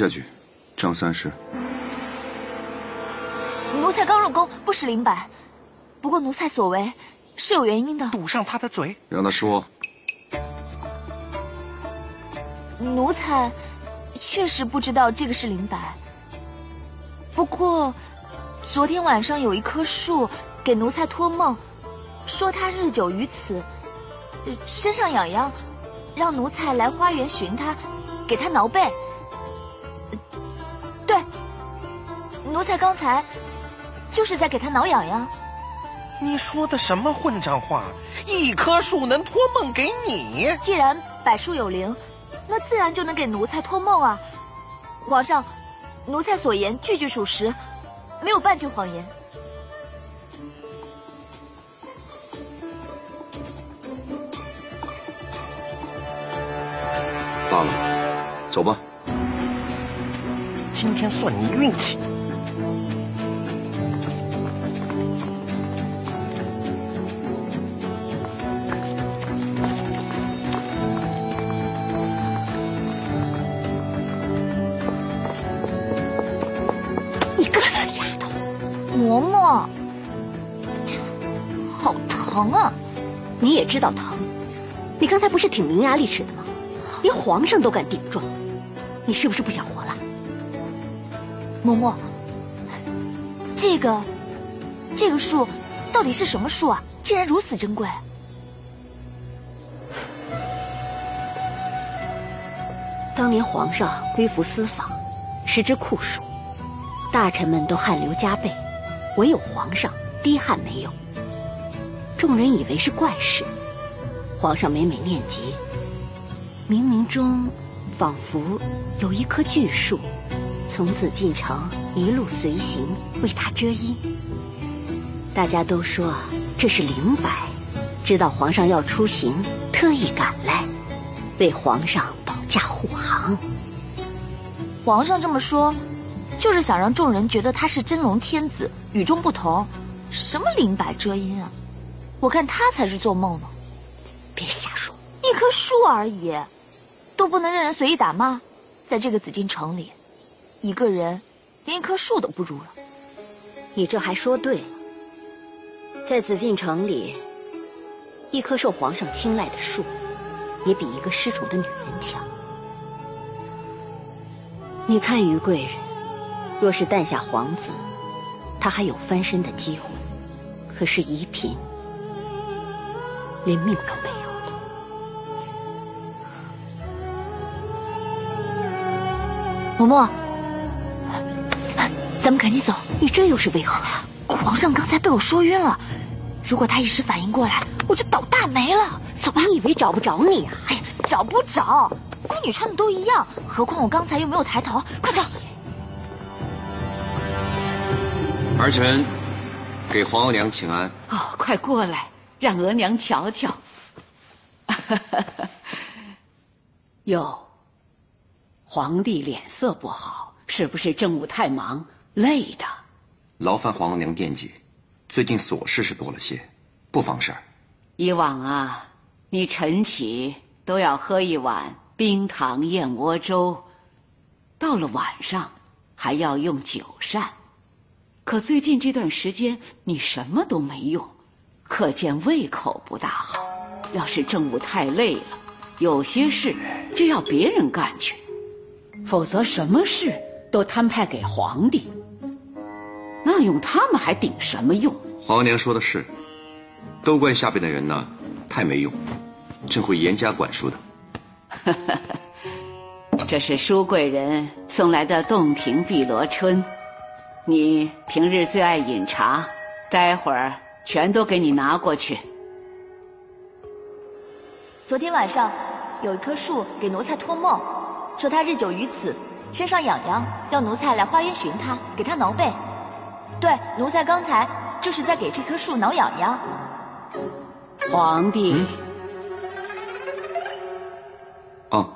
下去，张三师。奴才刚入宫，不识灵摆。不过奴才所为是有原因的。堵上他的嘴，让他说。奴才确实不知道这个是灵摆。不过昨天晚上有一棵树给奴才托梦，说他日久于此，呃身上痒痒，让奴才来花园寻他，给他挠背。呃对，奴才刚才就是在给他挠痒痒。你说的什么混账话？一棵树能托梦给你？既然柏树有灵，那自然就能给奴才托梦啊！皇上，奴才所言句句属实，没有半句谎言。罢了，走吧。今天算你运气。你个死丫头，嬷嬷，好疼啊！你也知道疼，你刚才不是挺伶牙俐齿的吗？连皇上都敢顶撞，你是不是不想活了？嬷嬷，这个这个树到底是什么树啊？竟然如此珍贵！当年皇上归服私访，食之酷暑，大臣们都汗流浃背，唯有皇上滴汗没有。众人以为是怪事，皇上每每念及，冥冥中仿佛有一棵巨树，从紫禁城一路随行，为他遮阴。大家都说这是灵摆，知道皇上要出行，特意赶来，为皇上保驾护航。皇上这么说，就是想让众人觉得他是真龙天子，与众不同。什么灵摆遮阴啊？我看他才是做梦呢。别瞎说，一棵树而已，都不能任人随意打骂。在这个紫禁城里，一个人连一棵树都不如了。你这还说对了。在紫禁城里，一棵受皇上青睐的树，也比一个失宠的女人强。你看于贵人，若是诞下皇子，他还有翻身的机会；可是怡嫔，连命都没有了。嬷嬷，咱们赶紧走。你这又是为何？皇上刚才被我说晕了，如果他一时反应过来，我就倒大霉了。走吧。你以为找不着你啊？哎呀，找不着，宫女穿的都一样，何况我刚才又没有抬头。快走！儿臣给皇额娘请安。哦，快过来，让额娘瞧瞧。哟，皇帝脸色不好，是不是政务太忙，累的？劳烦皇额娘惦记，最近琐事是多了些，不妨事儿。以往啊，你晨起都要喝一碗冰糖燕窝粥，到了晚上还要用酒膳。可最近这段时间你什么都没用，可见胃口不大好。要是政务太累了，有些事就要别人干去，否则什么事都摊派给皇帝，那用他们还顶什么用？皇额娘说的是，都怪下边的人呢，太没用，朕会严加管束的。这是舒贵人送来的洞庭碧螺春，你平日最爱饮茶，待会儿全都给你拿过去。昨天晚上有一棵树给奴才托梦，说他日久于此，身上痒痒，要奴才来花园寻他，给他挠背。对，奴才刚才就是在给这棵树挠痒痒。皇帝，哦，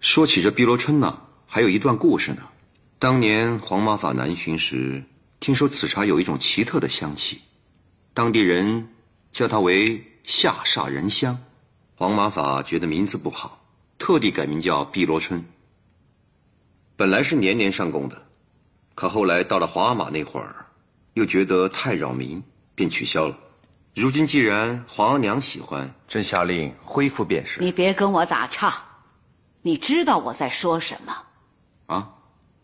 说起这碧螺春呢，还有一段故事呢。当年黄马法南巡时，听说此茶有一种奇特的香气，当地人叫它为下煞人香。黄马法觉得名字不好，特地改名叫碧螺春。本来是年年上供的，可后来到了皇阿玛那会儿，又觉得太扰民，便取消了。如今既然皇额娘喜欢，朕下令恢复便是。你别跟我打岔，你知道我在说什么？啊，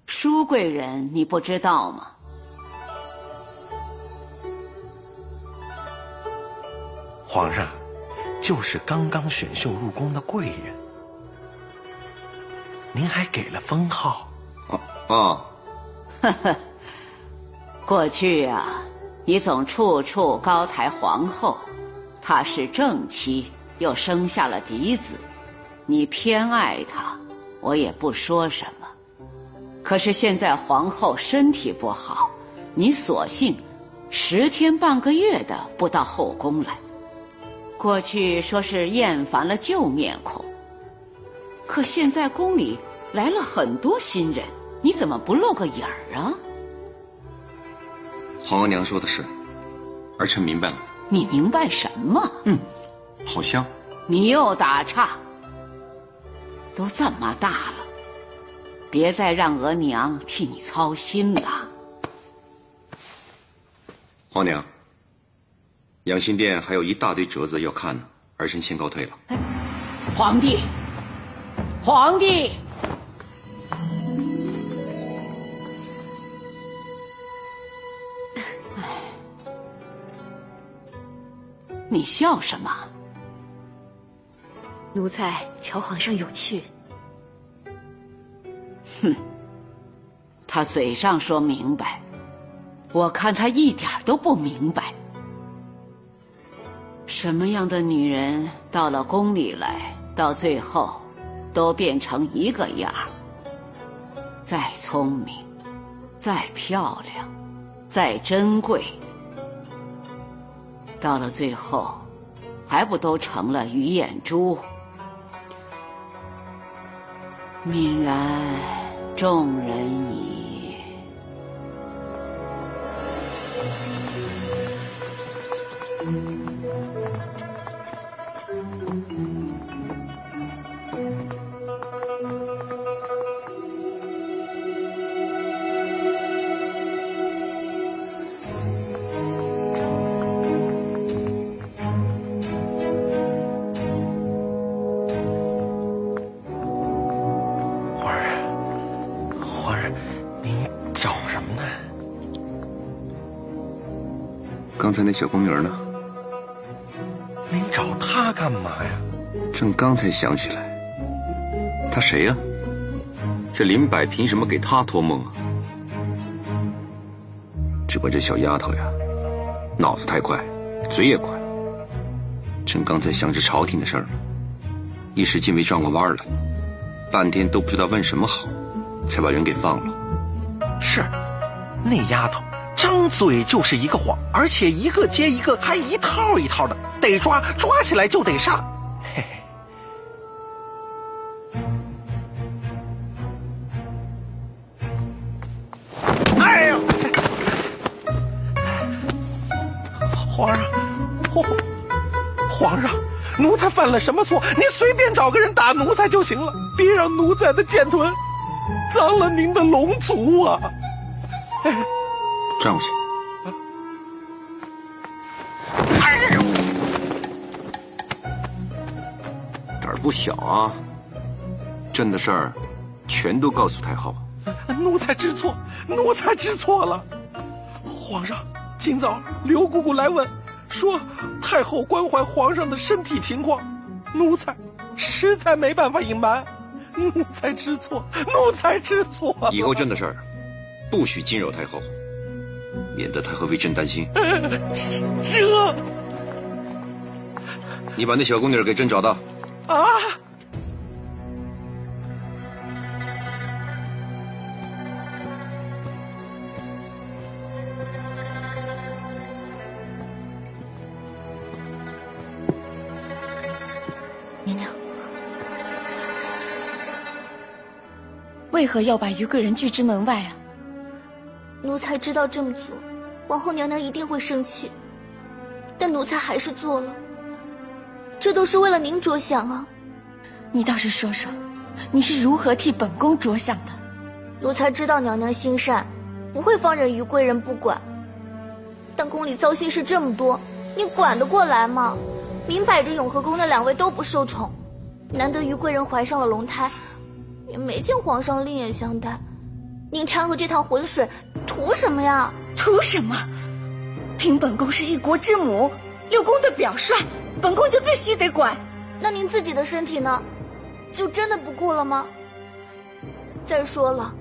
舒贵人你不知道吗？皇上，就是刚刚选秀入宫的贵人，您还给了封号。啊啊，呵呵，过去啊。你总处处高抬皇后，她是正妻，又生下了嫡子，你偏爱她，我也不说什么。可是现在皇后身体不好，你索性十天半个月的不到后宫来。过去说是厌烦了旧面孔，可现在宫里来了很多新人，你怎么不露个影儿啊？皇额娘说的是，儿臣明白了。你明白什么？嗯，好香。你又打岔。都这么大了，别再让额娘替你操心了。皇娘，养心殿还有一大堆折子要看呢，儿臣先告退了。皇帝，皇帝。你笑什么？奴才瞧皇上有趣。哼，他嘴上说明白，我看他一点都不明白。什么样的女人到了宫里来，到最后都变成一个样儿。再聪明，再漂亮，再珍贵。到了最后，还不都成了鱼眼珠？泯然众人矣。才那小宫女呢？您找她干嘛呀？朕刚才想起来，她谁呀？这林柏凭什么给她托梦啊？只怪这小丫头呀，脑子太快，嘴也快。朕刚才想着朝廷的事儿呢，一时竟没转过弯来，半天都不知道问什么好，才把人给放了。是，那丫头。张嘴就是一个谎，而且一个接一个，还一套一套的，得抓，抓起来就得杀。嘿。哎呦！皇上，皇皇上，奴才犯了什么错？您随便找个人打奴才就行了，别让奴才的剑臀脏了您的龙族啊！哎站过去！哎呦，胆儿不小啊！朕的事儿，全都告诉太后。奴才知错，奴才知错了。皇上，今早刘姑姑来问，说太后关怀皇上的身体情况，奴才实在没办法隐瞒，奴才知错，奴才知错。以后朕的事儿，不许惊扰太后。免得太后为朕担心。这，你把那小宫女给朕找到。啊！娘娘，为何要把于贵人拒之门外啊？奴才知道这么做，皇后娘娘一定会生气，但奴才还是做了。这都是为了您着想啊！你倒是说说，你是如何替本宫着想的？奴才知道娘娘心善，不会放任于贵人不管。但宫里糟心事这么多，你管得过来吗？明摆着永和宫那两位都不受宠，难得于贵人怀上了龙胎，也没见皇上另眼相待。您掺和这趟浑水，图什么呀？图什么？凭本宫是一国之母，六宫的表率，本宫就必须得管。那您自己的身体呢？就真的不顾了吗？再说了，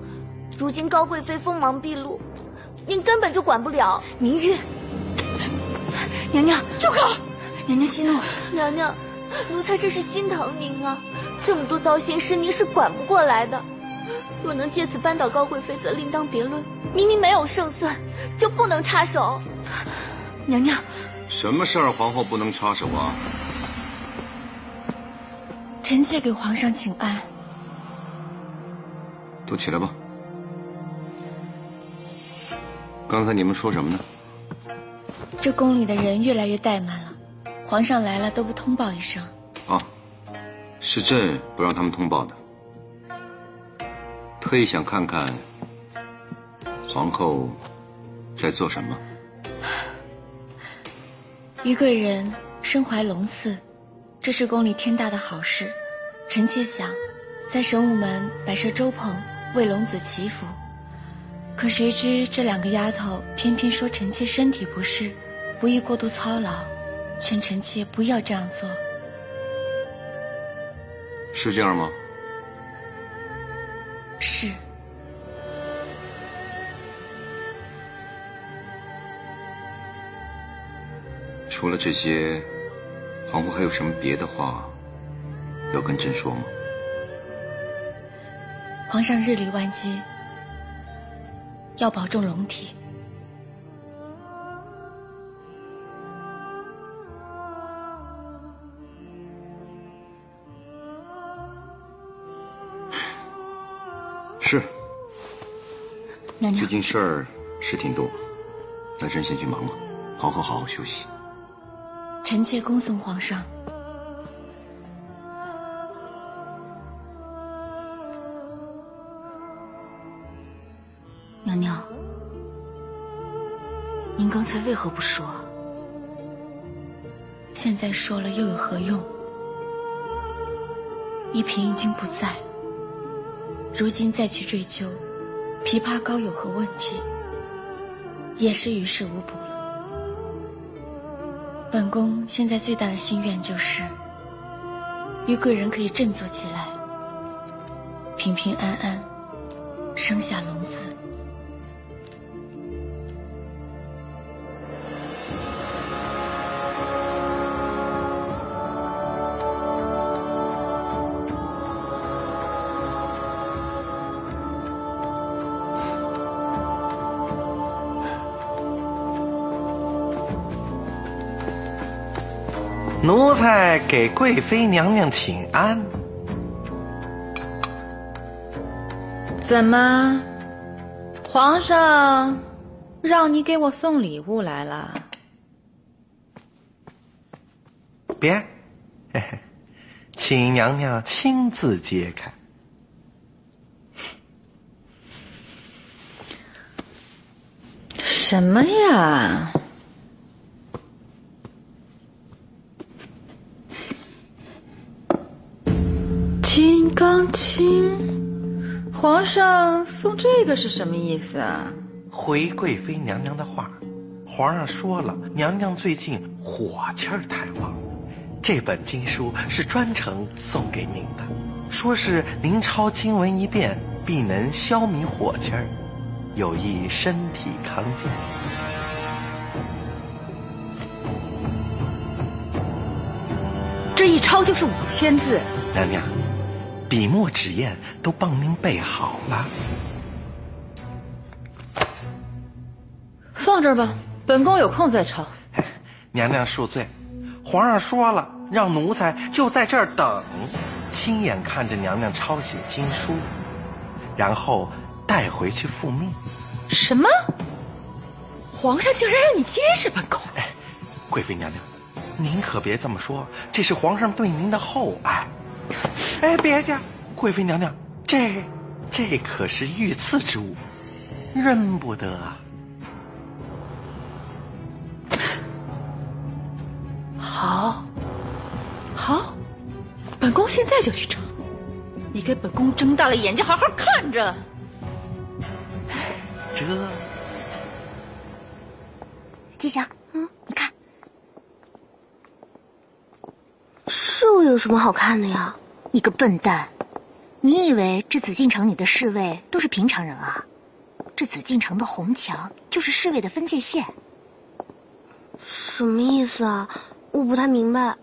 如今高贵妃锋芒毕露，您根本就管不了。明月，娘娘住口！娘娘息怒。娘娘，奴才这是心疼您啊！这么多糟心事，您是管不过来的。若能借此扳倒高贵妃，则另当别论。明明没有胜算，就不能插手。娘娘，什么事儿皇后不能插手啊？臣妾给皇上请安。都起来吧。刚才你们说什么呢？这宫里的人越来越怠慢了，皇上来了都不通报一声。啊，是朕不让他们通报的。特意想看看皇后在做什么。于贵人身怀龙嗣，这是宫里天大的好事。臣妾想在神武门摆设粥棚，为龙子祈福。可谁知这两个丫头偏偏说臣妾身体不适，不宜过度操劳，劝臣妾不要这样做。是这样吗？是。除了这些，皇后还有什么别的话要跟朕说吗？皇上日理万机，要保重龙体。娘娘，最近事儿是挺多，那朕先去忙了，皇后好好休息。臣妾恭送皇上。娘娘，您刚才为何不说？现在说了又有何用？一平已经不在，如今再去追究，琵琶膏有何问题，也是于事无补了。本宫现在最大的心愿就是，于贵人可以振作起来，平平安安生下龙子。给贵妃娘娘请安。怎么，皇上让你给我送礼物来了？别，嘿嘿，请娘娘亲自揭开。什么呀？金刚经，皇上送这个是什么意思啊？回贵妃娘娘的话，皇上说了，娘娘最近火气儿太旺，这本经书是专程送给您的，说是您抄经文一遍，必能消弭火气儿，有益身体康健。这一抄就是五千字，娘娘，笔墨纸砚都帮您备好了。放这儿吧，本宫有空再抄。娘娘恕罪，皇上说了，让奴才就在这儿等，亲眼看着娘娘抄写经书。然后带回去复命。什么？皇上竟然让你监视本宫？哎，贵妃娘娘，您可别这么说，这是皇上对您的厚爱。哎，别介，贵妃娘娘，这这可是御赐之物，认不得啊。好，好，本宫现在就去找。你给本宫睁大了眼睛，好好看着。这，吉祥，嗯，你看，树有什么好看的呀？你个笨蛋，你以为这紫禁城里的侍卫都是平常人啊？这紫禁城的红墙就是侍卫的分界线。什么意思啊？我不太明白。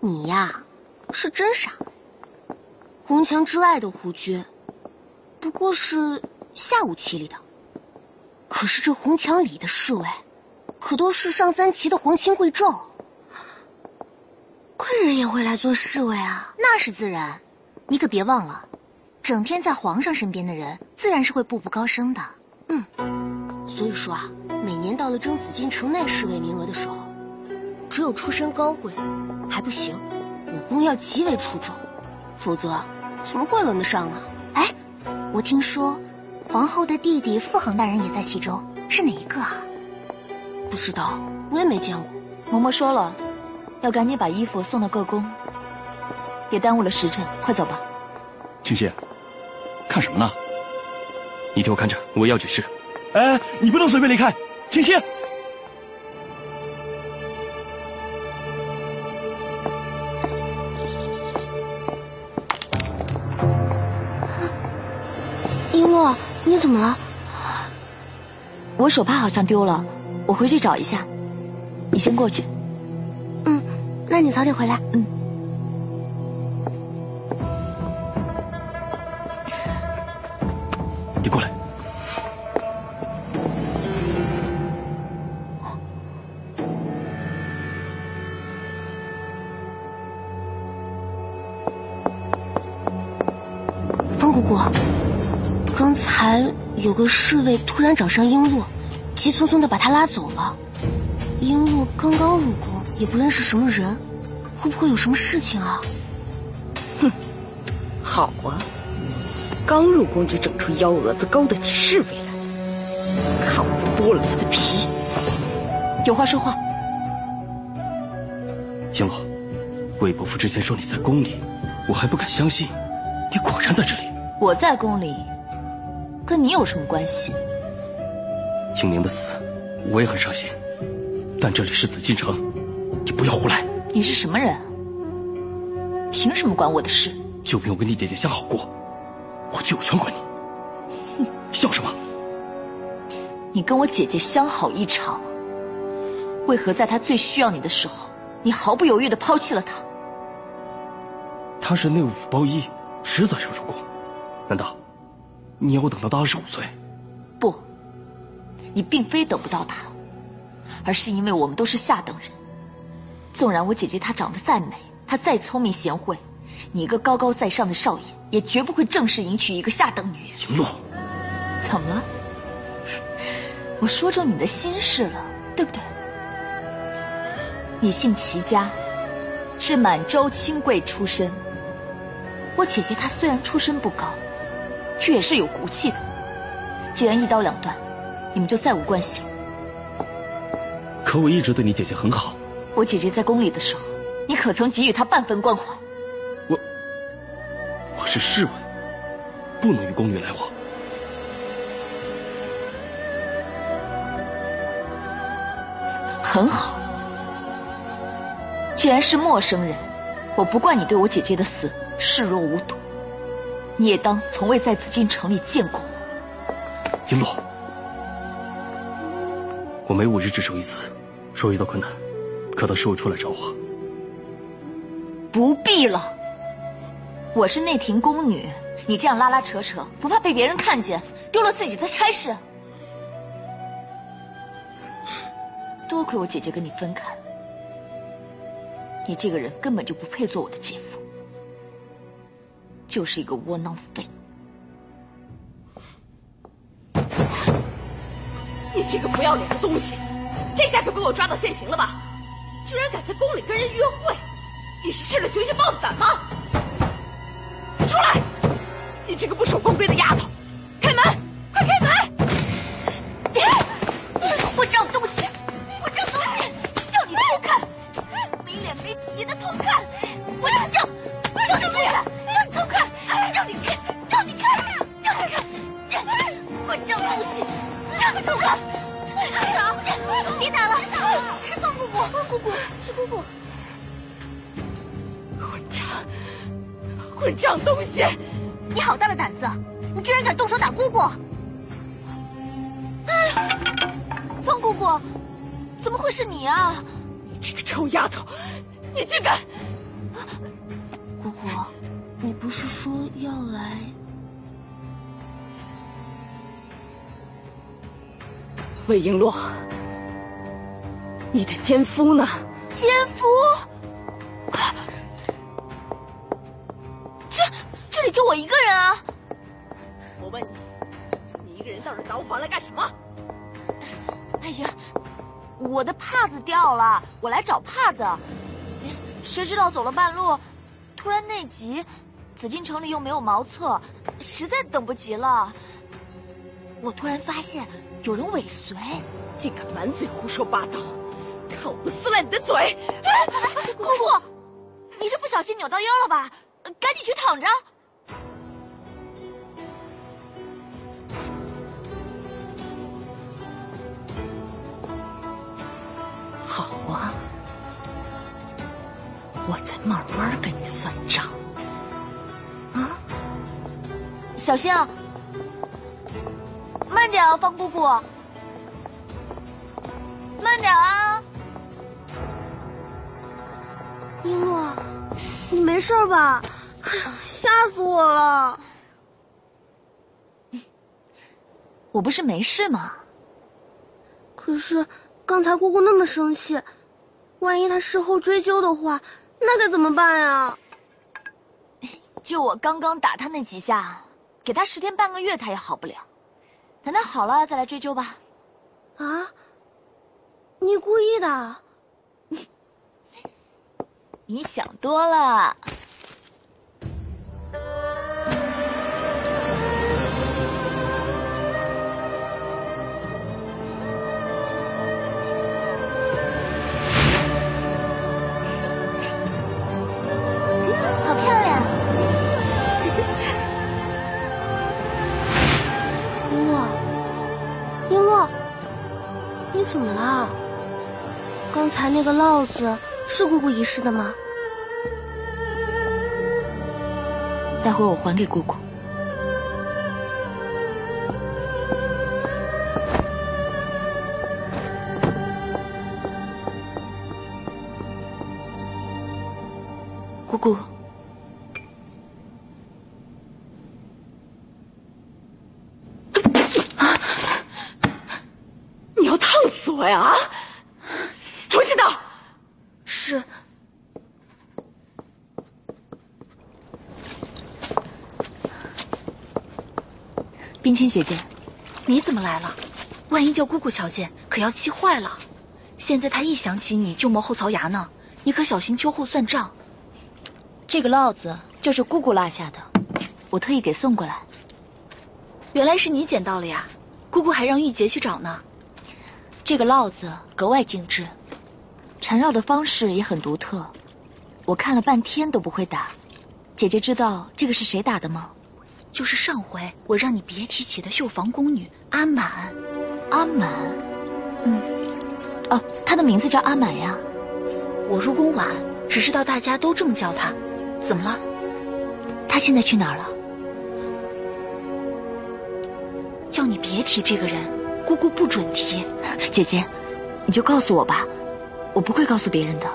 你呀，是真傻。红墙之外的胡军，不过是下五旗里的。可是这红墙里的侍卫，可都是上三旗的皇亲贵胄。贵人也会来做侍卫啊？那是自然。你可别忘了，整天在皇上身边的人，自然是会步步高升的。嗯。所以说啊，每年到了征紫禁城内侍卫名额的时候，只有出身高贵还不行，武功要极为出众。否则，怎么会轮得上呢？哎，我听说，皇后的弟弟傅恒大人也在其中，是哪一个啊？不知道，我也没见过。嬷嬷说了，要赶紧把衣服送到各宫，别耽误了时辰。快走吧。青溪，看什么呢？你替我看着，我要举事。哎，你不能随便离开，青溪。璎珞，你怎么了？我手帕好像丢了，我回去找一下。你先过去。嗯，那你早点回来。嗯。你过来。方姑姑，刚才有个侍卫突然找上璎珞，急匆匆的把她拉走了。璎珞刚刚入宫，也不认识什么人，会不会有什么事情啊？哼，好啊，刚入宫就整出幺蛾子勾搭起侍卫来，看我不剥了他的皮！有话说话。璎珞，魏伯父之前说你在宫里，我还不敢相信，你果然在这里。我在宫里，跟你有什么关系？英宁的死，我也很伤心。但这里是紫禁城，你不要胡来。你是什么人？凭什么管我的事？就凭我跟你姐姐相好过，我就有权管你。哼，笑什么？你跟我姐姐相好一场，为何在她最需要你的时候，你毫不犹豫的抛弃了她？她是内务府包衣，迟早要入宫。难道你要我等到她二十五岁？不，你并非等不到她，而是因为我们都是下等人。纵然我姐姐她长得再美，她再聪明贤惠，你一个高高在上的少爷，也绝不会正式迎娶一个下等女人。璎珞，怎么了？我说中你的心事了，对不对？你姓齐家，是满洲亲贵出身。我姐姐她虽然出身不高，却也是有骨气的。既然一刀两断，你们就再无关系。可我一直对你姐姐很好。我姐姐在宫里的时候，你可曾给予她半分关怀？我我是侍卫，不能与宫女来往。很好，既然是陌生人，我不怪你对我姐姐的死视若无睹。你也当从未在紫禁城里见过我。璎珞，我每五日至守一次，若遇到困难，找到事务处来找我。不必了我是内廷宫女你这样拉拉扯扯不怕被别人看见丢了自己的差事。多亏我姐姐跟你分开你这个人根本就不配做我的姐夫就是一个窝囊废。你这个不要脸的东西这下可被我抓到现行了吧？居然敢在宫里跟人约会，你是吃了熊心豹子胆吗？出来！你这个不守宫规的丫头，魏璎珞，你的奸夫呢？奸夫？这这里就我一个人啊！我问你，你一个人到这杂物房来干什么？哎呀，我的帕子掉了，我来找帕子。谁知道走了半路，突然内急，紫禁城里又没有茅厕，实在等不及了。我突然发现有人尾随，竟敢满嘴胡说八道！看我不撕烂你的嘴！姑姑，你是不小心扭到腰了吧？赶紧去躺着。好啊，我再慢慢跟你算账。啊，小心啊！慢点啊，方姑姑，慢点啊！璎珞，你没事吧？哎呀，吓死我了！我不是没事吗？可是刚才姑姑那么生气，万一她事后追究的话，那该怎么办呀？就我刚刚打她那几下，给她十天半个月，她也好不了。等他好了再来追究吧。啊？你故意的？你想多了。怎么了？刚才那个烙子是姑姑遗失的吗？待会我还给姑姑。姑姑，你要烫死我呀！啊！重新倒。是。冰清姐姐，你怎么来了？万一叫姑姑瞧见，可要气坏了。现在她一想起你就磨后槽牙呢，你可小心秋后算账。这个烙子就是姑姑落下的，我特意给送过来。原来是你捡到了呀！姑姑还让玉洁去找呢。这个烙子格外精致，缠绕的方式也很独特，我看了半天都不会打。姐姐知道这个是谁打的吗？就是上回我让你别提起的绣房宫女阿满。阿满，嗯，哦，她的名字叫阿满呀。我入宫晚，只知道大家都这么叫她。怎么了？她现在去哪儿了？叫你别提这个人，姑姑不准提。姐姐，你就告诉我吧，我不会告诉别人的。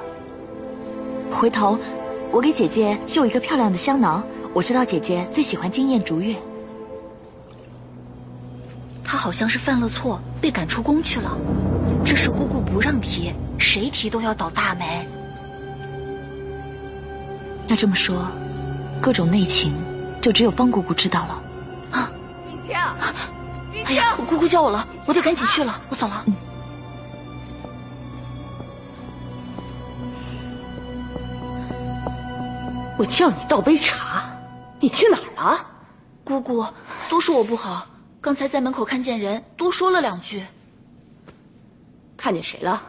回头，我给姐姐绣一个漂亮的香囊。我知道姐姐最喜欢惊艳逐月。她好像是犯了错，被赶出宫去了。这事姑姑不让提，谁提都要倒大霉。那这么说，各种内情就只有方姑姑知道了。啊！云清，冰哎呀，姑姑叫我了，我得赶紧去了，我走了。我叫你倒杯茶，你去哪儿了？姑姑，都是我不好，刚才在门口看见人，多说了两句。看见谁了？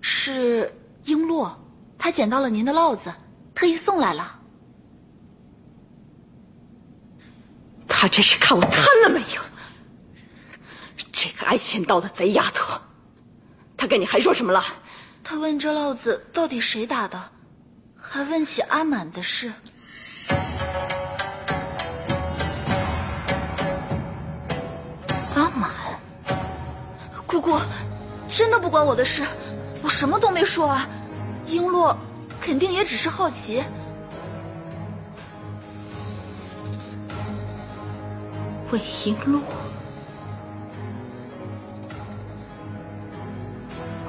是璎珞，她捡到了您的烙子，特意送来了。她这是看我贪了没有？这个爱钱刀的贼丫头，她跟你还说什么了？她问这烙子到底谁打的，还问起阿满的事。姑姑，真的不关我的事，我什么都没说啊。璎珞肯定也只是好奇。魏璎珞，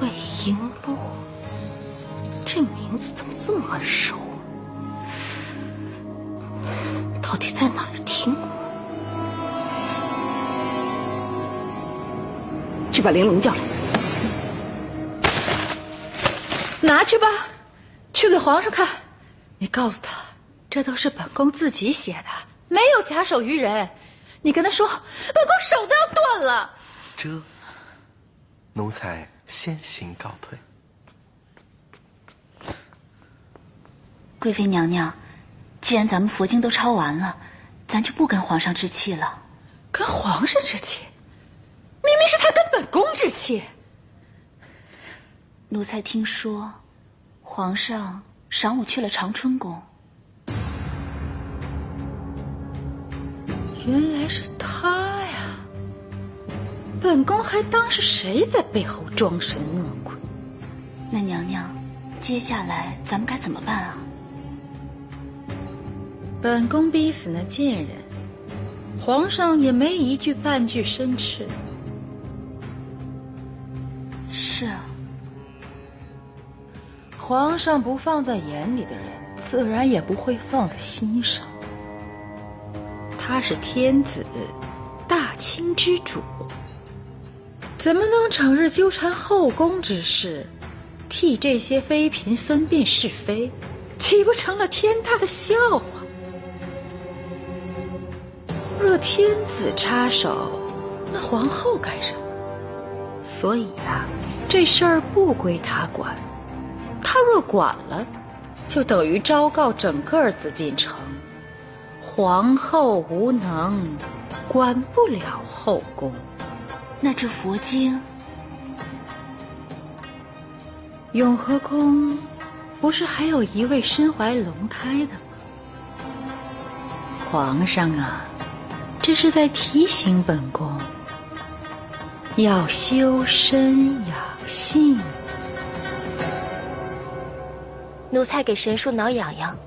魏璎珞，这名字怎么这么耳熟？到底在哪儿听过？去把玲珑叫来。拿去吧，去给皇上看。你告诉他，这都是本宫自己写的，没有假手于人。你跟他说，本宫手都要断了。这，奴才先行告退。贵妃娘娘，既然咱们佛经都抄完了，咱就不跟皇上置气了。跟皇上置气？明明是他跟本宫置气。奴才听说，皇上晌午去了长春宫。原来是他呀！本宫还当是谁在背后装神弄鬼。那娘娘，接下来咱们该怎么办啊？本宫逼死那贱人，皇上也没一句半句申斥。皇上不放在眼里的人，自然也不会放在心上。他是天子，大清之主，怎么能整日纠缠后宫之事，替这些妃嫔分辨是非，岂不成了天大的笑话？若天子插手，那皇后干什么？所以呀，这事儿不归他管。他若管了，就等于昭告整个紫禁城。皇后无能，管不了后宫。那这佛经，永和宫不是还有一位身怀龙胎的吗？皇上啊，这是在提醒本宫要修身养性。奴才给神树挠痒痒。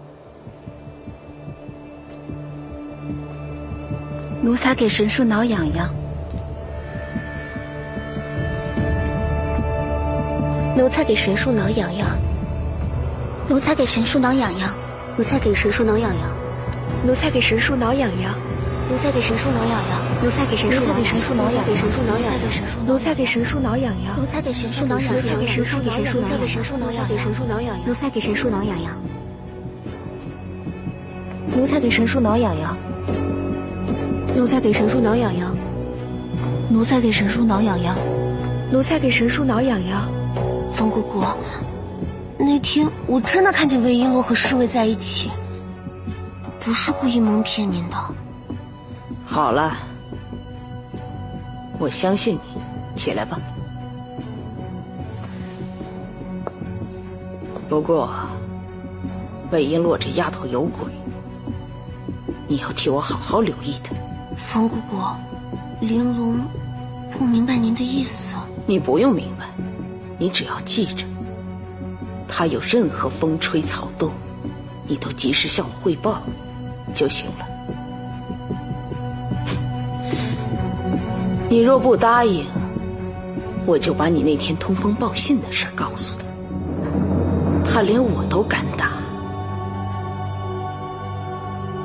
奴才给神树挠痒痒。奴才给神树挠痒痒。奴才给神树挠痒痒。奴才给神树挠痒痒。奴才给神树挠痒痒。奴才给神树挠痒痒。奴才给神叔给神叔挠痒给神树挠痒痒。奴才给神树挠痒痒。奴才给神树挠痒痒。奴才给神树挠痒痒。给神叔挠痒痒。给神树挠痒痒。奴才给神树挠痒痒。奴才给神树挠痒痒。奴才给神树挠痒痒，奴才给神树挠痒痒，奴才给神树挠痒痒。风姑姑，那天我真的看见魏璎珞和侍卫在一起，不是故意蒙骗您的。好了，我相信你，起来吧。不过，魏璎珞这丫头有鬼，你要替我好好留意她。冯姑姑，玲珑不明白您的意思。你不用明白，你只要记着，她有任何风吹草动，你都及时向我汇报就行了。你若不答应，我就把你那天通风报信的事告诉他。他连我都敢打，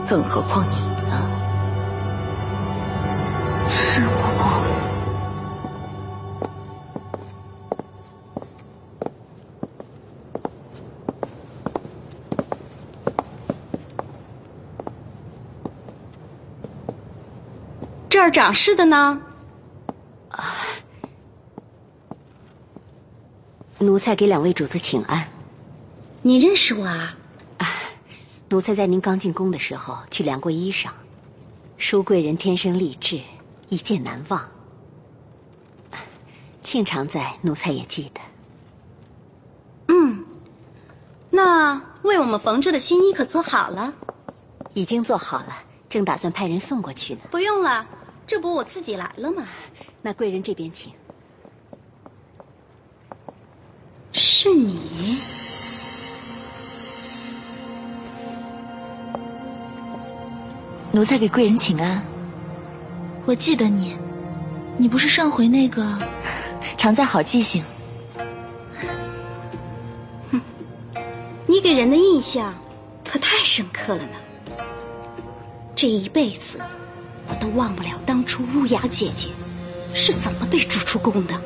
更何况你呢？是我。这儿长势的呢。奴才给两位主子请安。你认识我啊？啊，奴才在您刚进宫的时候去量过衣裳。淑贵人天生丽质，一见难忘。庆常在，奴才也记得。嗯，那为我们缝制的新衣可做好了？已经做好了，正打算派人送过去呢。不用了，这不我自己来了吗？那贵人这边请。是你？奴才给贵人请安。我记得你，你不是上回那个？常在好记性。哼，你给人的印象可太深刻了呢。这一辈子，我都忘不了当初乌雅姐姐是怎么被逐出宫的。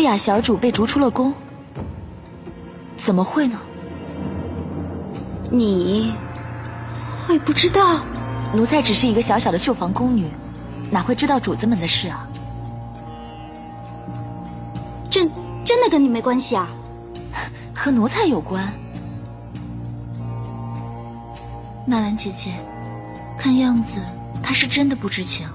乌雅小主被逐出了宫，怎么会呢？你会不知道？奴才只是一个小小的绣房宫女，哪会知道主子们的事啊？真真的跟你没关系啊？和奴才有关。纳兰姐姐，看样子她是真的不知情。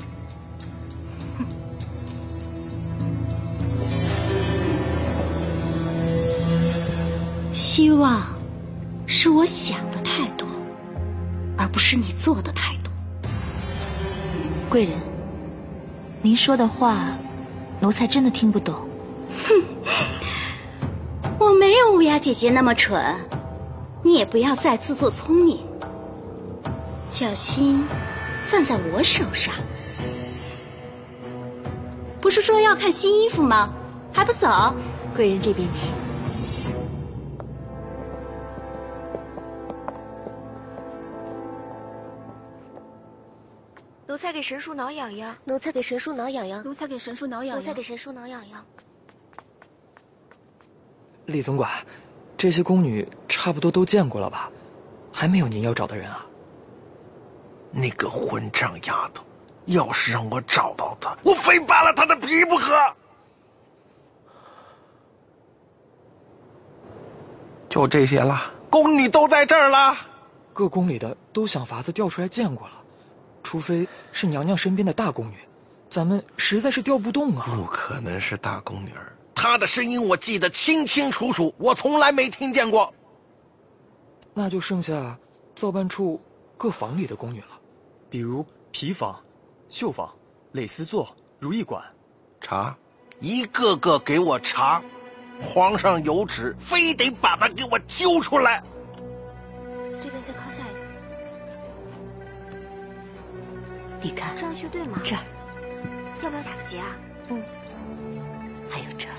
希望是我想的太多，而不是你做的太多。贵人，您说的话，奴才真的听不懂。哼，我没有乌鸦姐姐那么蠢，你也不要再自作聪明。小心放在我手上。不是说要看新衣服吗？还不走？贵人这边请。才给神树挠痒痒。奴才给神树挠痒痒。奴才给神树挠痒痒。奴才给神树挠痒痒。李总管，这些宫女差不多都见过了吧？还没有您要找的人啊？那个混账丫头，要是让我找到她，我非扒了她的皮不可。就这些了，宫女都在这儿了。各宫里的都想法子调出来见过了。除非是娘娘身边的大宫女，咱们实在是调不动啊！不可能是大宫女儿，她的声音我记得清清楚楚，我从来没听见过。那就剩下造办处各房里的宫女了，比如皮房、绣坊、蕾丝座、如意馆。查，一个个给我查！皇上有旨，非得把她给我揪出来。你看，这样去对吗？这儿，要不要打个结啊？嗯，还有这儿。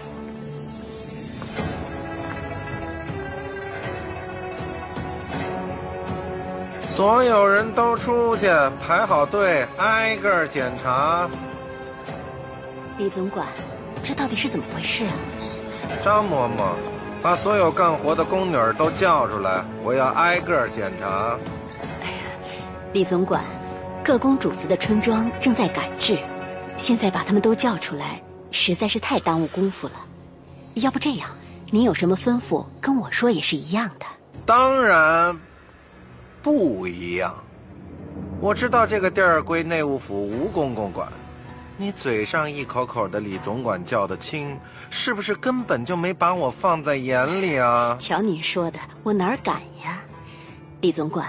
所有人都出去，排好队，挨个检查。李总管，这到底是怎么回事啊？张嬷嬷，把所有干活的宫女都叫出来，我要挨个检查。哎呀，李总管。各宫主子的春装正在赶制，现在把他们都叫出来，实在是太耽误功夫了。要不这样，您有什么吩咐跟我说也是一样的。当然不一样。我知道这个地儿归内务府吴公公管，你嘴上一口口的李总管叫得轻，是不是根本就没把我放在眼里啊？瞧您说的，我哪敢呀，李总管。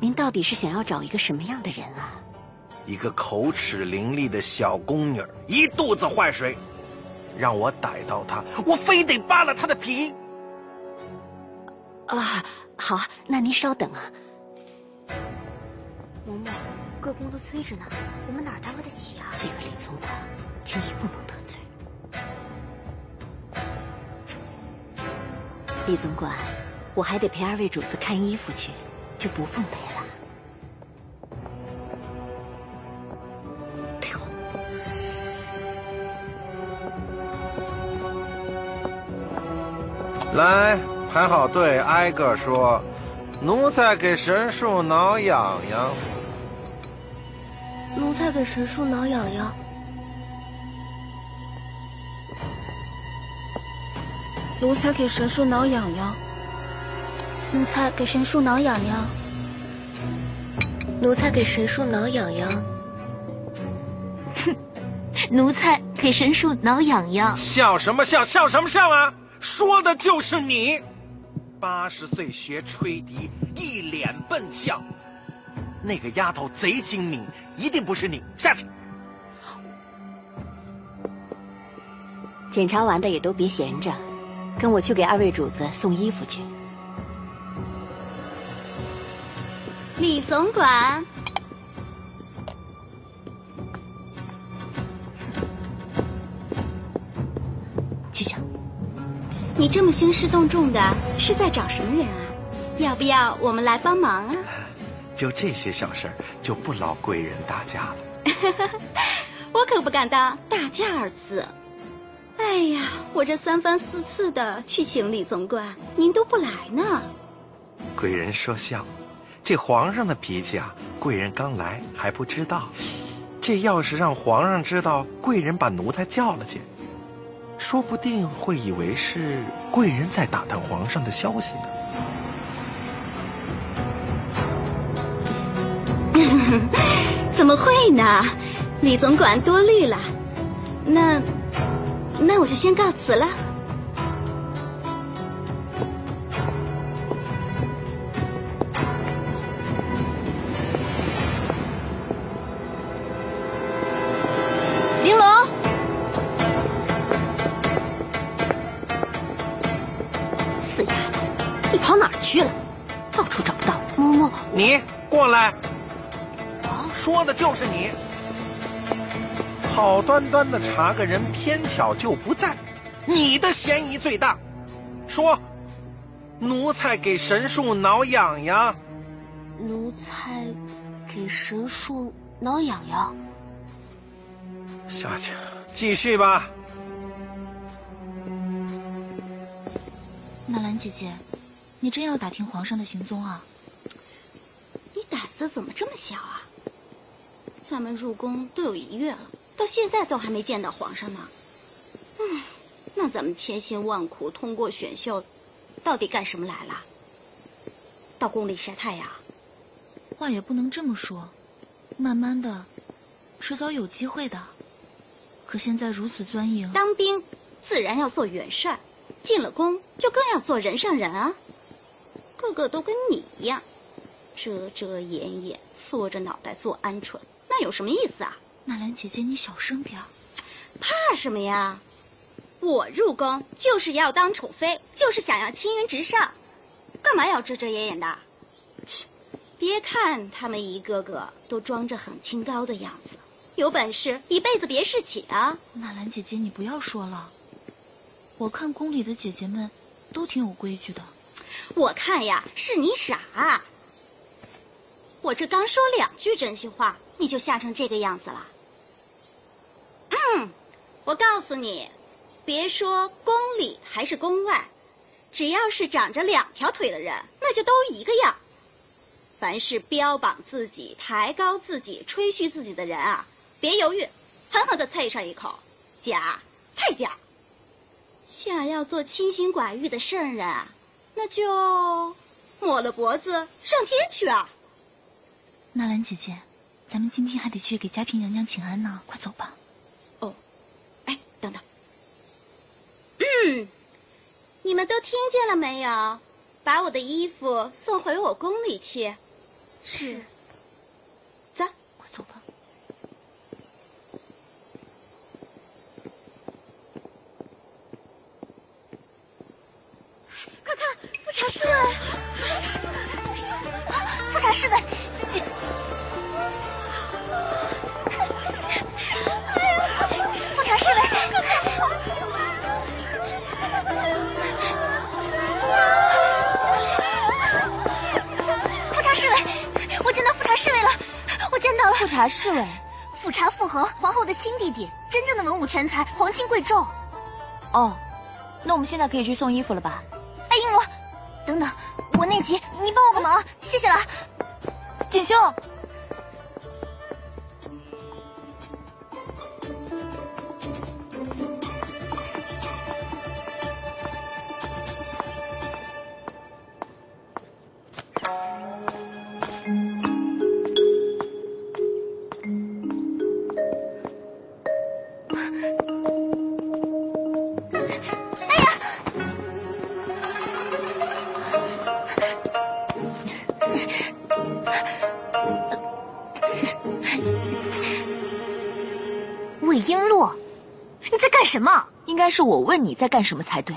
您到底是想要找一个什么样的人啊？一个口齿伶俐的小宫女，一肚子坏水，让我逮到她，我非得扒了她的皮。啊，好，那您稍等啊。嬷嬷，各宫都催着呢，我们哪耽误得起啊？这个李总管，轻易不能得罪。李总管，我还得陪二位主子看衣服去。就不奉陪了。来，排好队，挨个说。奴才给神树挠痒痒。奴才给神树挠痒痒。奴才给神树挠痒痒。奴才给神树挠痒痒。奴才给神树挠痒痒。哼，奴才给神树挠痒痒。笑什么笑？笑什么笑啊？说的就是你。八十岁学吹笛，一脸笨相。那个丫头贼精明，一定不是你。下去。检查完的也都别闲着，跟我去给二位主子送衣服去。李总管，七香，你这么兴师动众的，是在找什么人啊？要不要我们来帮忙啊？就这些小事儿，就不劳贵人大驾了。我可不敢当大驾二字。哎呀，我这三番四次的去请李总管，您都不来呢。贵人说笑，这皇上的脾气啊，贵人刚来还不知道。这要是让皇上知道贵人把奴才叫了去，说不定会以为是贵人在打探皇上的消息呢。怎么会呢？李总管多虑了。那，那我就先告辞了。端端的查个人，偏巧就不在，你的嫌疑最大。说，奴才给神树挠痒痒。奴才给神树挠痒痒。下去，继续吧。纳兰姐姐，你真要打听皇上的行踪啊？你胆子怎么这么小啊？咱们入宫都有一月了，到现在都还没见到皇上呢。嗯，那咱们千辛万苦通过选秀，到底干什么来了？到宫里晒太阳？话也不能这么说，慢慢的，迟早有机会的。可现在如此钻营，当兵自然要做元帅，进了宫就更要做人上人啊。个个都跟你一样，遮遮掩掩，缩着脑袋做鹌鹑。那有什么意思啊？纳兰姐姐，你小声点怕什么呀？我入宫就是要当宠妃，就是想要青云直上，干嘛要遮遮掩掩的？别看他们一个个都装着很清高的样子，有本事一辈子别侍寝啊！纳兰姐姐，你不要说了。我看宫里的姐姐们都挺有规矩的。我看呀，是你傻。我这刚说两句真心话。你就吓成这个样子了。嗯，我告诉你，别说宫里还是宫外，只要是长着两条腿的人，那就都一个样。凡是标榜自己、抬高自己、吹嘘自己的人啊，别犹豫，狠狠的啐上一口，假，太假。想要做清心寡欲的圣人啊，那就抹了脖子上天去啊。纳兰姐姐。咱们今天还得去给嘉嫔娘娘请安呢，快走吧。哦，哎，等等。嗯，你们都听见了没有？把我的衣服送回我宫里去。是。对富察傅恒皇后的亲弟弟真正的文武全才皇亲贵胄。哦那我们现在可以去送衣服了吧？哎璎珞等等我内急你帮我个忙谢谢了。锦绣魏璎珞。你在干什么？应该是我问你在干什么才对。